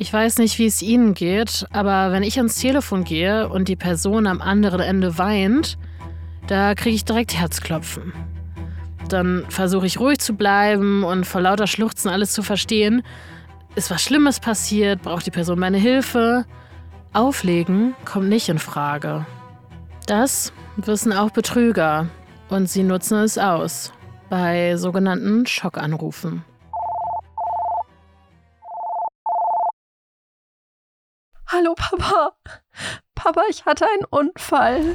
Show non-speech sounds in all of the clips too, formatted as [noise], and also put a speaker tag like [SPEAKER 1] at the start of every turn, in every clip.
[SPEAKER 1] Ich weiß nicht, wie es Ihnen geht, aber wenn ich ans Telefon gehe und die Person am anderen Ende weint, da kriege ich direkt Herzklopfen. Dann versuche ich ruhig zu bleiben und vor lauter Schluchzen alles zu verstehen. Ist was Schlimmes passiert? Braucht die Person meine Hilfe? Auflegen kommt nicht in Frage. Das wissen auch Betrüger und sie nutzen es aus bei sogenannten Schockanrufen.
[SPEAKER 2] Hallo Papa. Papa, ich hatte einen Unfall.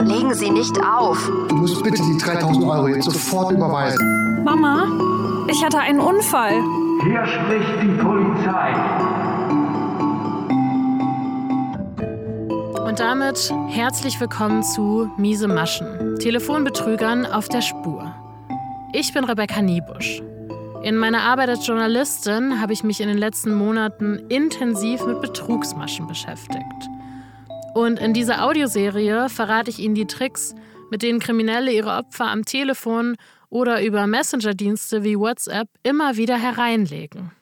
[SPEAKER 3] Legen Sie nicht auf.
[SPEAKER 4] Du musst bitte die 3000 Euro jetzt sofort überweisen.
[SPEAKER 5] Mama, ich hatte einen Unfall.
[SPEAKER 6] Hier spricht die Polizei.
[SPEAKER 1] Und damit herzlich willkommen zu Miese Maschen, Telefonbetrügern auf der Spur. Ich bin Rebecca Niebusch. In meiner Arbeit als Journalistin habe ich mich in den letzten Monaten intensiv mit Betrugsmaschen beschäftigt. Und in dieser Audioserie verrate ich Ihnen die Tricks, mit denen Kriminelle ihre Opfer am Telefon oder über Messenger-Dienste wie WhatsApp immer wieder hereinlegen.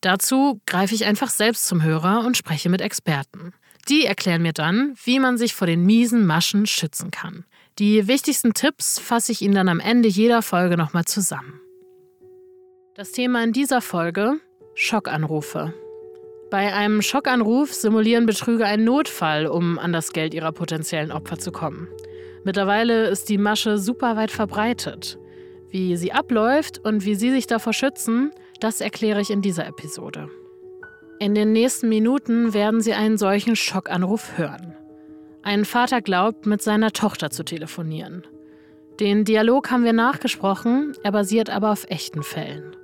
[SPEAKER 1] Dazu greife ich einfach selbst zum Hörer und spreche mit Experten. Die erklären mir dann, wie man sich vor den miesen Maschen schützen kann. Die wichtigsten Tipps fasse ich Ihnen dann am Ende jeder Folge nochmal zusammen. Das Thema in dieser Folge: Schockanrufe. Bei einem Schockanruf simulieren Betrüger einen Notfall, um an das Geld ihrer potenziellen Opfer zu kommen. Mittlerweile ist die Masche super weit verbreitet. Wie sie abläuft und wie Sie sich davor schützen, das erkläre ich in dieser Episode. In den nächsten Minuten werden Sie einen solchen Schockanruf hören. Ein Vater glaubt, mit seiner Tochter zu telefonieren. Den Dialog haben wir nachgesprochen, er basiert aber auf echten Fällen.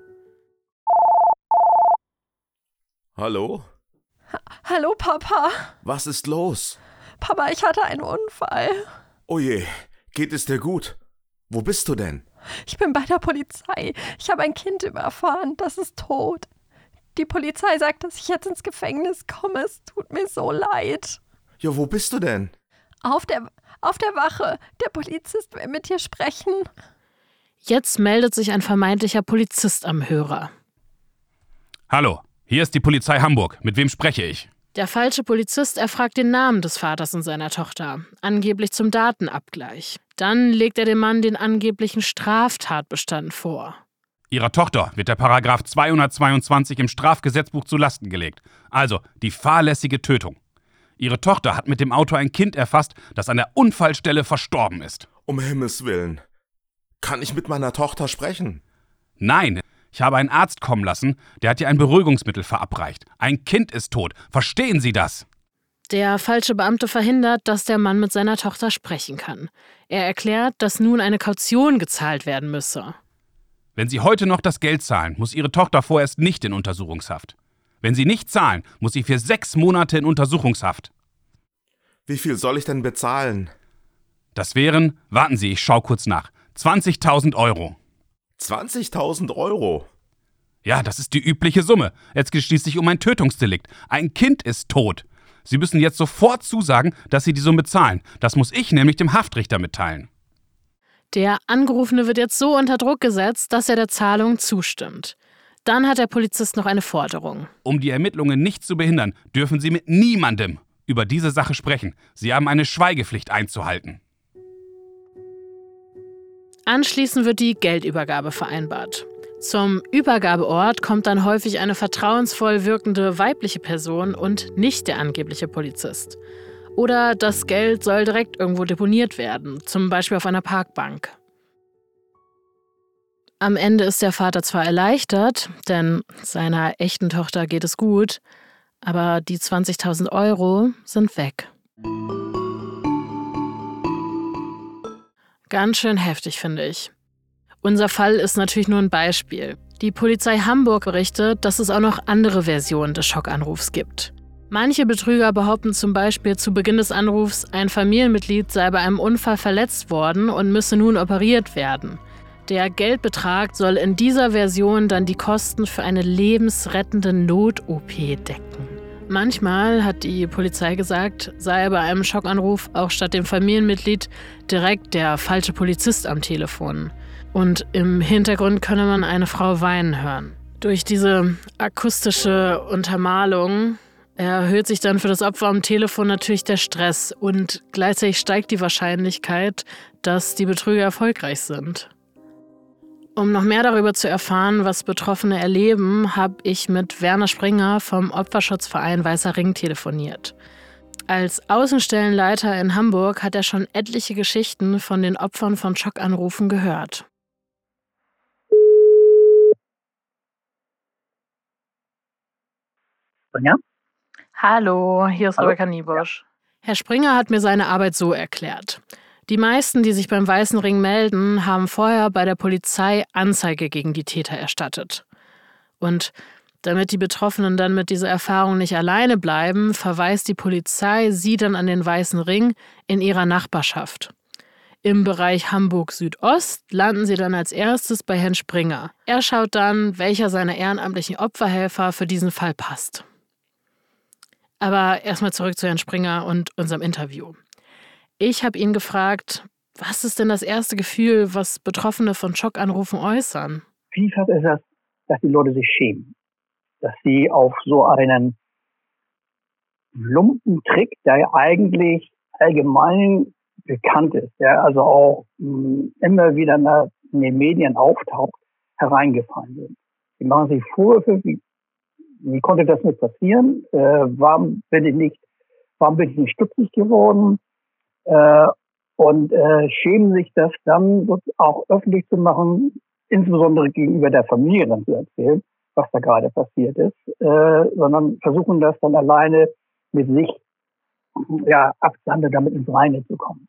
[SPEAKER 7] Hallo?
[SPEAKER 2] Hallo Papa.
[SPEAKER 7] Was ist los?
[SPEAKER 2] Papa, ich hatte einen Unfall.
[SPEAKER 7] Oh je, geht es dir gut? Wo bist du denn?
[SPEAKER 2] Ich bin bei der Polizei. Ich habe ein Kind überfahren. Das ist tot. Die Polizei sagt, dass ich jetzt ins Gefängnis komme. Es tut mir so leid.
[SPEAKER 7] Ja, wo bist du denn?
[SPEAKER 2] Auf der, auf der Wache. Der Polizist will mit dir sprechen.
[SPEAKER 1] Jetzt meldet sich ein vermeintlicher Polizist am Hörer.
[SPEAKER 8] Hallo, hier ist die Polizei Hamburg. Mit wem spreche ich?
[SPEAKER 1] Der falsche Polizist erfragt den Namen des Vaters und seiner Tochter, angeblich zum Datenabgleich. Dann legt er dem Mann den angeblichen Straftatbestand vor.
[SPEAKER 8] Ihrer Tochter wird der Paragraph 222 im Strafgesetzbuch zu Lasten gelegt. Also die fahrlässige Tötung. Ihre Tochter hat mit dem Auto ein Kind erfasst, das an der Unfallstelle verstorben ist.
[SPEAKER 7] Um Himmels Willen. Kann ich mit meiner Tochter sprechen?
[SPEAKER 8] Nein, ich habe einen Arzt kommen lassen, der hat ihr ein Beruhigungsmittel verabreicht. Ein Kind ist tot. Verstehen Sie das?
[SPEAKER 1] Der falsche Beamte verhindert, dass der Mann mit seiner Tochter sprechen kann. Er erklärt, dass nun eine Kaution gezahlt werden müsse.
[SPEAKER 8] Wenn Sie heute noch das Geld zahlen, muss Ihre Tochter vorerst nicht in Untersuchungshaft. Wenn Sie nicht zahlen, muss sie für sechs Monate in Untersuchungshaft.
[SPEAKER 7] Wie viel soll ich denn bezahlen?
[SPEAKER 8] Das wären, warten Sie, ich schau kurz nach, 20.000 Euro.
[SPEAKER 7] 20.000 Euro?
[SPEAKER 8] Ja, das ist die übliche Summe. Es geht schließlich um ein Tötungsdelikt. Ein Kind ist tot. Sie müssen jetzt sofort zusagen, dass Sie die Summe zahlen. Das muss ich nämlich dem Haftrichter mitteilen.
[SPEAKER 1] Der Angerufene wird jetzt so unter Druck gesetzt, dass er der Zahlung zustimmt. Dann hat der Polizist noch eine Forderung.
[SPEAKER 8] Um die Ermittlungen nicht zu behindern, dürfen Sie mit niemandem über diese Sache sprechen. Sie haben eine Schweigepflicht einzuhalten.
[SPEAKER 1] Anschließend wird die Geldübergabe vereinbart. Zum Übergabeort kommt dann häufig eine vertrauensvoll wirkende weibliche Person und nicht der angebliche Polizist. Oder das Geld soll direkt irgendwo deponiert werden, zum Beispiel auf einer Parkbank. Am Ende ist der Vater zwar erleichtert, denn seiner echten Tochter geht es gut, aber die 20.000 Euro sind weg. Ganz schön heftig, finde ich. Unser Fall ist natürlich nur ein Beispiel. Die Polizei Hamburg berichtet, dass es auch noch andere Versionen des Schockanrufs gibt. Manche Betrüger behaupten zum Beispiel zu Beginn des Anrufs, ein Familienmitglied sei bei einem Unfall verletzt worden und müsse nun operiert werden. Der Geldbetrag soll in dieser Version dann die Kosten für eine lebensrettende Not-OP decken. Manchmal hat die Polizei gesagt, sei bei einem Schockanruf auch statt dem Familienmitglied direkt der falsche Polizist am Telefon. Und im Hintergrund könne man eine Frau weinen hören. Durch diese akustische Untermalung erhöht sich dann für das Opfer am Telefon natürlich der Stress und gleichzeitig steigt die Wahrscheinlichkeit, dass die Betrüger erfolgreich sind. Um noch mehr darüber zu erfahren, was Betroffene erleben, habe ich mit Werner Springer vom Opferschutzverein Weißer Ring telefoniert. Als Außenstellenleiter in Hamburg hat er schon etliche Geschichten von den Opfern von Schockanrufen gehört.
[SPEAKER 9] Springer?
[SPEAKER 1] Hallo, hier ist
[SPEAKER 9] Hallo?
[SPEAKER 1] Rebecca Niebusch. Herr Springer hat mir seine Arbeit so erklärt. Die meisten, die sich beim Weißen Ring melden, haben vorher bei der Polizei Anzeige gegen die Täter erstattet. Und damit die Betroffenen dann mit dieser Erfahrung nicht alleine bleiben, verweist die Polizei sie dann an den Weißen Ring in ihrer Nachbarschaft. Im Bereich Hamburg Südost landen sie dann als erstes bei Herrn Springer. Er schaut dann, welcher seiner ehrenamtlichen Opferhelfer für diesen Fall passt. Aber erstmal zurück zu Herrn Springer und unserem Interview. Ich habe ihn gefragt, was ist denn das erste Gefühl, was Betroffene von Schockanrufen äußern?
[SPEAKER 9] Vielfach ist das, dass die Leute sich schämen. Dass sie auf so einen Lumpentrick, der ja eigentlich allgemein bekannt ist, der also auch mh, immer wieder in den Medien auftaucht, hereingefallen sind. Die machen sich Vorwürfe, wie, wie konnte das nicht passieren? Äh, warum bin ich nicht, warum bin ich nicht stutzig geworden? Äh, und äh, schämen sich das dann auch öffentlich zu machen, insbesondere gegenüber der Familie dann zu erzählen, was da gerade passiert ist, äh, sondern versuchen das dann alleine mit sich ja absande damit ins Reine zu kommen.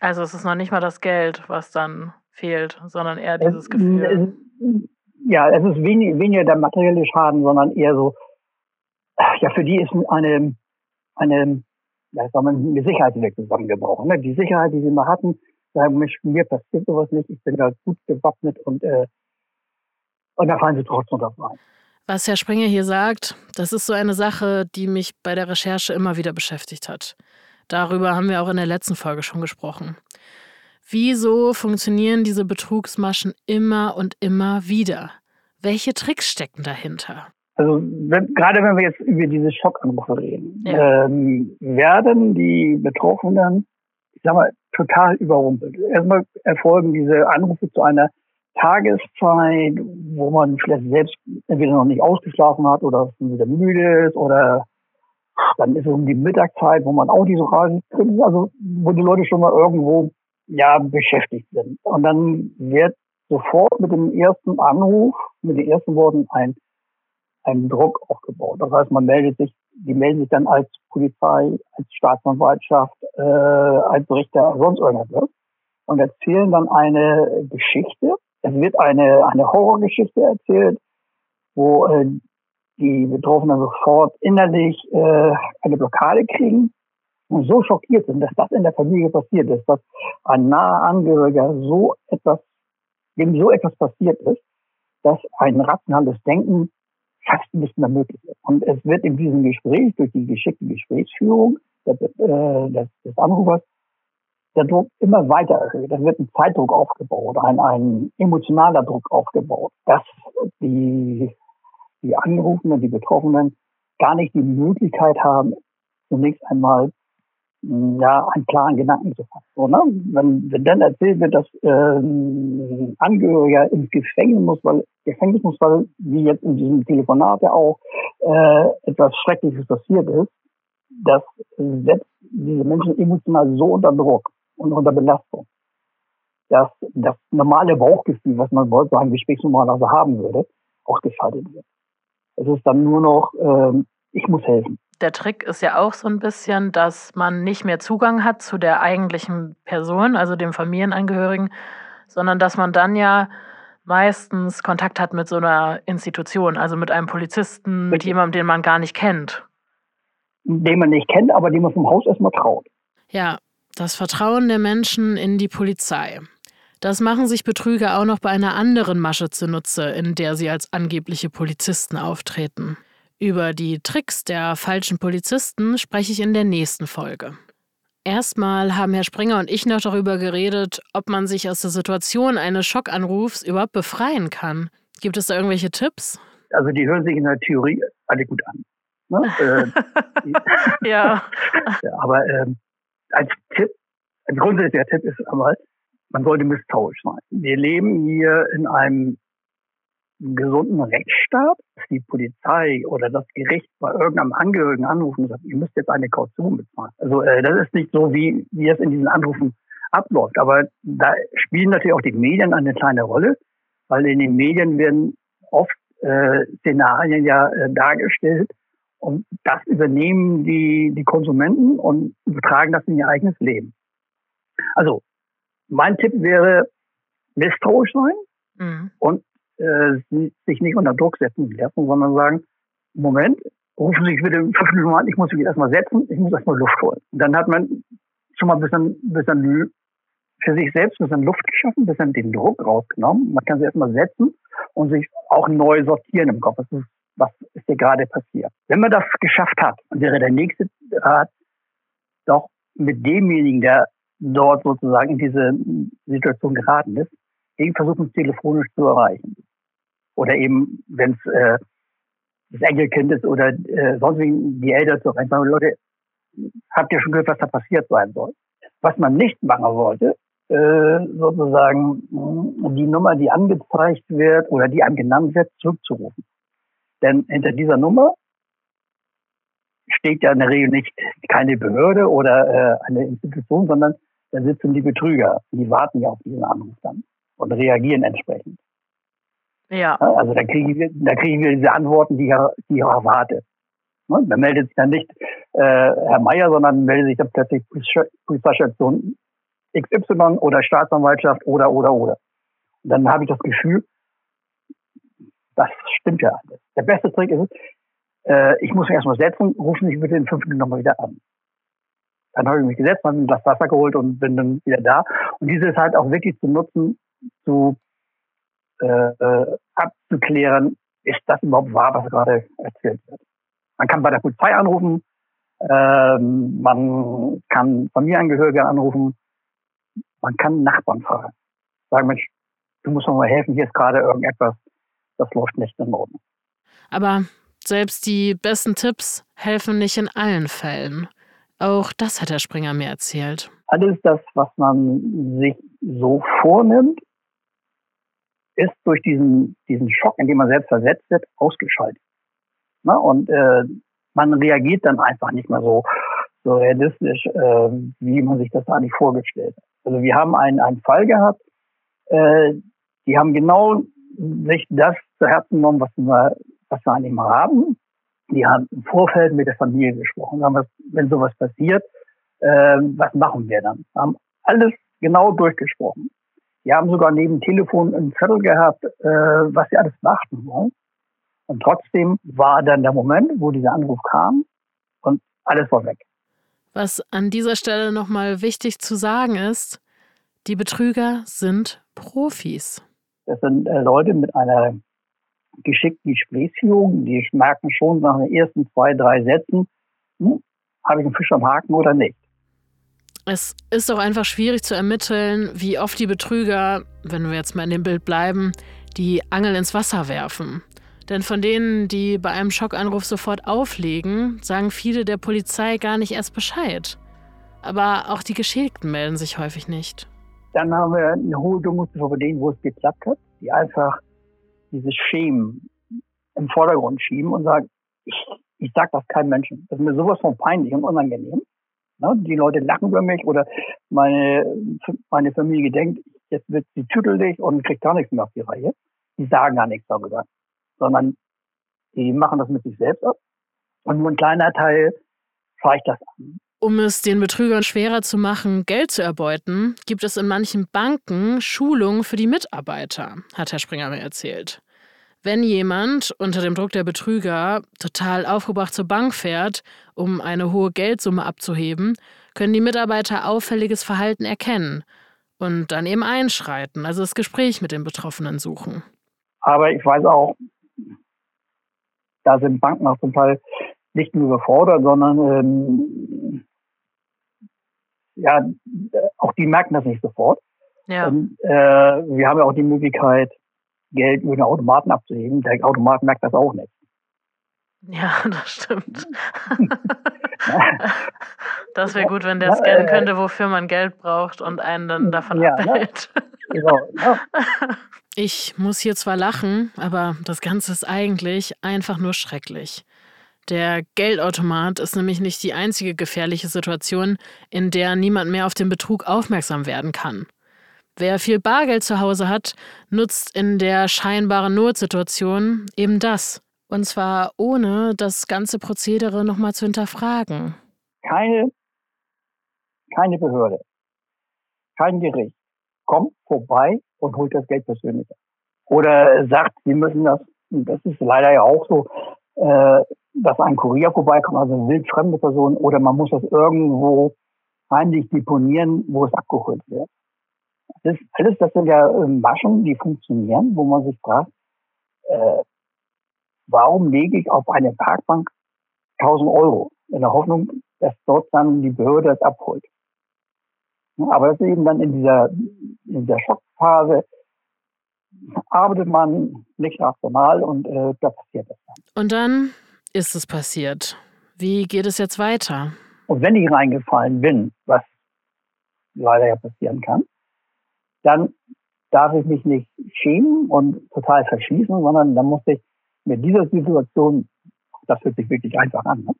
[SPEAKER 1] Also es ist noch nicht mal das Geld, was dann fehlt, sondern eher dieses Gefühl.
[SPEAKER 9] Es, ja, es ist wenig, weniger der materielle Schaden, sondern eher so, ja, für die ist eine, eine da ist eine Sicherheit wieder zusammengebrochen. Ne? Die Sicherheit, die sie mal hatten, sagen, Mensch, mir passiert sowas nicht, ich bin da gut gewappnet und, äh, und da fallen sie trotzdem drauf rein.
[SPEAKER 1] Was Herr Springer hier sagt, das ist so eine Sache, die mich bei der Recherche immer wieder beschäftigt hat. Darüber haben wir auch in der letzten Folge schon gesprochen. Wieso funktionieren diese Betrugsmaschen immer und immer wieder? Welche Tricks stecken dahinter?
[SPEAKER 9] Also wenn, gerade wenn wir jetzt über diese Schockanrufe reden, ja. ähm, werden die Betroffenen, ich sag mal, total überrumpelt. Erstmal erfolgen diese Anrufe zu einer Tageszeit, wo man vielleicht selbst entweder noch nicht ausgeschlafen hat oder wieder müde ist oder dann ist es um die Mittagszeit, wo man auch nicht so rasend drin ist, also wo die Leute schon mal irgendwo ja beschäftigt sind. Und dann wird sofort mit dem ersten Anruf, mit den ersten Worten ein einen Druck aufgebaut. Das heißt, man meldet sich, die melden sich dann als Polizei, als Staatsanwaltschaft, äh, als Richter, sonst irgendwas und erzählen dann eine Geschichte. Es wird eine, eine Horrorgeschichte erzählt, wo äh, die Betroffenen sofort innerlich äh, eine Blockade kriegen und so schockiert sind, dass das in der Familie passiert ist, dass ein naher Angehöriger so etwas, dem so etwas passiert ist, dass ein rationales Denken fast nicht mehr möglich ist. Und es wird in diesem Gespräch, durch die geschickte Gesprächsführung des, äh, des, Anrufers, der Druck immer weiter erhöht. Es wird ein Zeitdruck aufgebaut, ein, ein emotionaler Druck aufgebaut, dass die, die Angerufenen, die Betroffenen gar nicht die Möglichkeit haben, zunächst einmal ja, einen klaren Gedanken zu fassen. So, ne? wenn, wenn dann erzählt wird, dass ähm, Angehöriger ins Gefängnis muss, weil Gefängnis muss, weil wie jetzt in diesem Telefonat ja auch äh, etwas Schreckliches passiert ist, das setzt diese Menschen emotional so unter Druck und unter Belastung, dass das normale Bauchgefühl, was man bei einem Gespräch normalerweise haben würde, ausgeschaltet wird. Es ist dann nur noch, äh, ich muss helfen
[SPEAKER 1] der Trick ist ja auch so ein bisschen, dass man nicht mehr Zugang hat zu der eigentlichen Person, also dem Familienangehörigen, sondern dass man dann ja meistens Kontakt hat mit so einer Institution, also mit einem Polizisten, mit jemandem, den man gar nicht kennt.
[SPEAKER 9] Den man nicht kennt, aber dem man vom Haus erstmal traut.
[SPEAKER 1] Ja, das Vertrauen der Menschen in die Polizei. Das machen sich Betrüger auch noch bei einer anderen Masche zunutze, in der sie als angebliche Polizisten auftreten. Über die Tricks der falschen Polizisten spreche ich in der nächsten Folge. Erstmal haben Herr Springer und ich noch darüber geredet, ob man sich aus der Situation eines Schockanrufs überhaupt befreien kann. Gibt es da irgendwelche Tipps?
[SPEAKER 9] Also die hören sich in der Theorie alle gut an. Ne? [laughs]
[SPEAKER 2] äh, [laughs] ja.
[SPEAKER 9] Aber ähm, als Tipp, ein grundsätzlicher Tipp ist einmal, man sollte misstrauisch sein. Wir leben hier in einem gesunden Rechtsstaat, dass die Polizei oder das Gericht bei irgendeinem Angehörigen anrufen und sagt, ihr müsst jetzt eine Kaution bezahlen. Also äh, das ist nicht so, wie, wie es in diesen Anrufen abläuft. Aber da spielen natürlich auch die Medien eine kleine Rolle, weil in den Medien werden oft äh, Szenarien ja äh, dargestellt und das übernehmen die, die Konsumenten und übertragen das in ihr eigenes Leben. Also mein Tipp wäre misstrauisch sein mhm. und äh, sich nicht unter Druck setzen lassen, sondern sagen, Moment, rufen Sie sich bitte fünf Minuten an, ich muss mich erstmal setzen, ich muss erstmal Luft holen. Dann hat man schon mal ein bisschen, bisschen für sich selbst ein bisschen Luft geschaffen, ein bisschen den Druck rausgenommen. Man kann sich erstmal setzen und sich auch neu sortieren im Kopf. Ist, was ist hier gerade passiert? Wenn man das geschafft hat, wäre der nächste Rat doch mit demjenigen, der dort sozusagen in diese Situation geraten ist, den versuchen telefonisch zu erreichen. Oder eben, wenn es äh, das Enkelkind ist oder äh, sonst wie die Eltern zu sagen, Leute, habt ihr schon gehört, was da passiert sein soll? Was man nicht machen wollte, äh, sozusagen die Nummer, die angezeigt wird oder die einem genannt wird, zurückzurufen. Denn hinter dieser Nummer steht ja in der Regel nicht keine Behörde oder äh, eine Institution, sondern da sitzen die Betrüger. Die warten ja auf diesen Anruf dann und reagieren entsprechend.
[SPEAKER 2] Ja.
[SPEAKER 9] Also da kriegen wir, da kriegen wir diese Antworten, die ich, die ich auch erwarte. Ne? Da meldet sich dann nicht äh, Herr Meier, sondern meldet sich dann plötzlich Polizeistation XY oder Staatsanwaltschaft oder oder oder. Und dann habe ich das Gefühl, das stimmt ja alles. Der beste Trick ist, äh, ich muss mich erstmal setzen, rufen Sie bitte in fünf Minuten nochmal wieder an. Dann habe ich mich gesetzt, habe mir das Wasser geholt und bin dann wieder da. Und dieses halt auch wirklich zu nutzen, zu äh, äh, abzuklären, ist das überhaupt wahr, was gerade erzählt wird. Man kann bei der Polizei anrufen, ähm, man kann Familienangehörige anrufen, man kann Nachbarn fragen. Sagen, Mensch, du musst mir mal helfen, hier ist gerade irgendetwas, das läuft nicht in Ordnung.
[SPEAKER 1] Aber selbst die besten Tipps helfen nicht in allen Fällen. Auch das hat Herr Springer mir erzählt.
[SPEAKER 9] Alles das, was man sich so vornimmt, ist durch diesen, diesen Schock, in dem man selbst versetzt wird, ausgeschaltet. Na, und äh, man reagiert dann einfach nicht mehr so, so realistisch, äh, wie man sich das eigentlich vorgestellt hat. Also wir haben einen, einen Fall gehabt, äh, die haben genau sich das zu Herzen genommen, was wir, was wir eigentlich mal haben die haben im Vorfeld mit der Familie gesprochen, haben, was, wenn sowas passiert, äh, was machen wir dann? Haben alles genau durchgesprochen. Die haben sogar neben Telefon einen Zettel gehabt, äh, was sie alles beachten wollen. Und trotzdem war dann der Moment, wo dieser Anruf kam und alles war weg.
[SPEAKER 1] Was an dieser Stelle nochmal wichtig zu sagen ist, die Betrüger sind Profis.
[SPEAKER 9] Das sind äh, Leute mit einer geschickten Gesprächsführung. Die merken schon nach den ersten zwei, drei Sätzen, hm, habe ich einen Fisch am Haken oder nicht.
[SPEAKER 1] Es ist auch einfach schwierig zu ermitteln, wie oft die Betrüger, wenn wir jetzt mal in dem Bild bleiben, die Angel ins Wasser werfen. Denn von denen, die bei einem Schockanruf sofort auflegen, sagen viele der Polizei gar nicht erst Bescheid. Aber auch die Geschädigten melden sich häufig nicht.
[SPEAKER 9] Dann haben wir eine hohe Dunkelziffer von denen, wo es geklappt hat, die einfach dieses Schämen im Vordergrund schieben und sagen, ich, ich sag das keinem Menschen. Das ist mir sowas von peinlich und unangenehm. Ne? Die Leute lachen über mich oder meine, meine Familie denkt, jetzt wird sie tüdelig und kriegt gar nichts mehr auf die Reihe. Die sagen gar nichts darüber, sondern die machen das mit sich selbst ab. Und nur ein kleiner Teil zeigt das an.
[SPEAKER 1] Um es den Betrügern schwerer zu machen, Geld zu erbeuten, gibt es in manchen Banken Schulungen für die Mitarbeiter, hat Herr Springer mir erzählt. Wenn jemand unter dem Druck der Betrüger total aufgebracht zur Bank fährt, um eine hohe Geldsumme abzuheben, können die Mitarbeiter auffälliges Verhalten erkennen und dann eben einschreiten, also das Gespräch mit den Betroffenen suchen.
[SPEAKER 9] Aber ich weiß auch, da sind Banken auch zum Teil nicht nur überfordert, sondern ähm, ja, auch die merken das nicht sofort.
[SPEAKER 1] Ja.
[SPEAKER 9] Und, äh, wir haben ja auch die Möglichkeit, Geld über den Automaten abzuheben. Der Automat merkt das auch nicht.
[SPEAKER 1] Ja, [laughs] das stimmt. [laughs] das wäre gut, wenn der scannen könnte, wofür man Geld braucht und einen dann davon
[SPEAKER 9] Ja,
[SPEAKER 1] abhält. [laughs]
[SPEAKER 9] Genau, ja.
[SPEAKER 1] Ich muss hier zwar lachen, aber das Ganze ist eigentlich einfach nur schrecklich. Der Geldautomat ist nämlich nicht die einzige gefährliche Situation, in der niemand mehr auf den Betrug aufmerksam werden kann. Wer viel Bargeld zu Hause hat, nutzt in der scheinbaren Notsituation eben das. Und zwar ohne das ganze Prozedere nochmal zu hinterfragen.
[SPEAKER 9] Keine, keine Behörde, kein Gericht kommt vorbei und holt das Geld persönlich. Oder sagt, sie müssen das, das ist leider ja auch so, äh, dass ein Kurier vorbeikommt, also eine wildfremde Person, oder man muss das irgendwo heimlich deponieren, wo es abgeholt wird. Das, alles, das sind ja äh, Maschen, die funktionieren, wo man sich fragt, äh, warum lege ich auf eine Parkbank 1000 Euro in der Hoffnung, dass dort dann die Behörde das abholt. Aber das ist eben dann in dieser, in dieser Schockphase, arbeitet man nicht rational und äh, da passiert das dann.
[SPEAKER 1] Und dann ist es passiert. Wie geht es jetzt weiter?
[SPEAKER 9] Und wenn ich reingefallen bin, was leider ja passieren kann, dann darf ich mich nicht schämen und total verschließen, sondern dann muss ich mit dieser Situation, das hört sich wirklich einfach an, ne?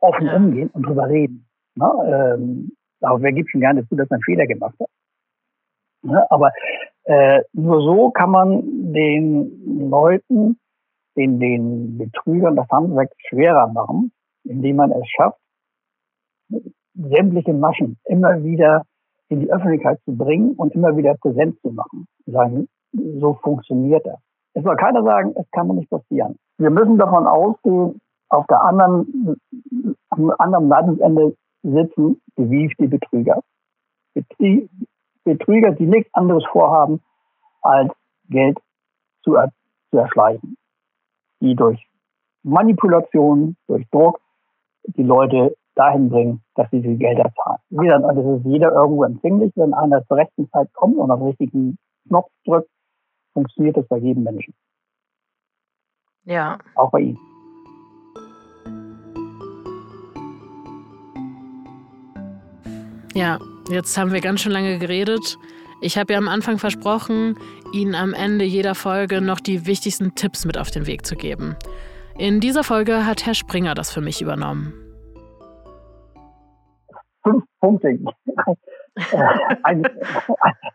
[SPEAKER 9] offen
[SPEAKER 1] Ja.
[SPEAKER 9] umgehen und drüber reden. Ne? Ähm, aber wer gibt schon gerne zu, dass man Fehler gemacht hat? Ne? Aber äh, nur so kann man den Leuten, den, den Betrügern das Handwerk schwerer machen, indem man es schafft, sämtliche Maschen immer wieder in die Öffentlichkeit zu bringen und immer wieder präsent zu machen. Sagen, so funktioniert das. Es soll keiner sagen, es kann nicht passieren. Wir müssen davon ausgehen, auf der anderen, am anderen Landesende sitzen gewiefte Betrüger. Betrie- Betrüger, die nichts anderes vorhaben, als Geld zu, er, zu erschleichen. Die durch Manipulation, durch Druck die Leute dahin bringen, dass sie die Gelder zahlen. Wie gesagt, und das ist jeder irgendwo empfänglich. Wenn einer zur rechten Zeit kommt und auf den richtigen Knopf drückt, funktioniert das bei jedem Menschen.
[SPEAKER 1] Ja.
[SPEAKER 9] Auch bei Ihnen.
[SPEAKER 1] Ja, jetzt haben wir ganz schön lange geredet. Ich habe ja am Anfang versprochen, Ihnen am Ende jeder Folge noch die wichtigsten Tipps mit auf den Weg zu geben. In dieser Folge hat Herr Springer das für mich übernommen.
[SPEAKER 9] Fünf Punkte [laughs] ein,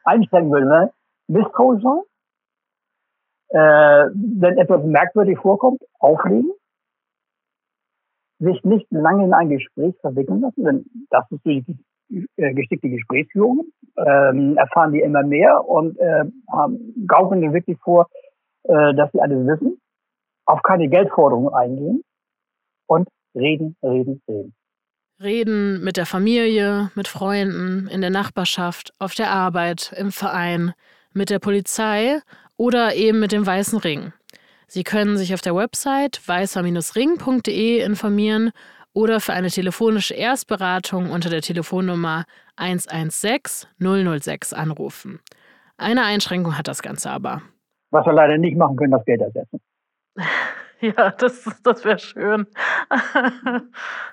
[SPEAKER 9] einstellen würde. Ne? Misstrauisch sein. Äh, wenn etwas merkwürdig vorkommt, auflegen. Sich nicht lange in ein Gespräch verwickeln lassen, denn das ist die äh, geschickte Gesprächsführung. Ähm, erfahren die immer mehr und äh, haben, gaukeln dir wirklich vor, äh, dass sie alles wissen. Auf keine Geldforderungen eingehen und reden, reden, reden.
[SPEAKER 1] Reden mit der Familie, mit Freunden, in der Nachbarschaft, auf der Arbeit, im Verein, mit der Polizei oder eben mit dem Weißen Ring. Sie können sich auf der Website weißer-ring.de informieren oder für eine telefonische Erstberatung unter der Telefonnummer 116 006 anrufen. Eine Einschränkung hat das Ganze aber.
[SPEAKER 9] Was wir leider nicht machen können, das Geld ersetzen. [laughs] [laughs]
[SPEAKER 1] Ja, das, das wäre schön.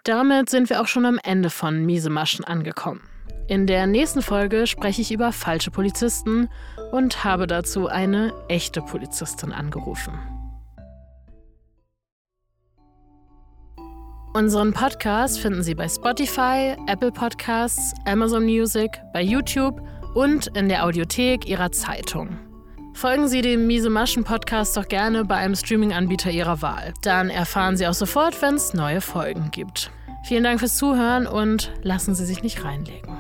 [SPEAKER 1] Damit sind wir auch schon am Ende von Miese Maschen angekommen. In der nächsten Folge spreche ich über falsche Polizisten und habe dazu eine echte Polizistin angerufen. Unseren Podcast finden Sie bei Spotify, Apple Podcasts, Amazon Music, bei YouTube und in der Audiothek Ihrer Zeitung. Folgen Sie dem Miese Maschen Podcast doch gerne bei einem Streaming-Anbieter Ihrer Wahl. Dann erfahren Sie auch sofort, wenn es neue Folgen gibt. Vielen Dank fürs Zuhören und lassen Sie sich nicht reinlegen.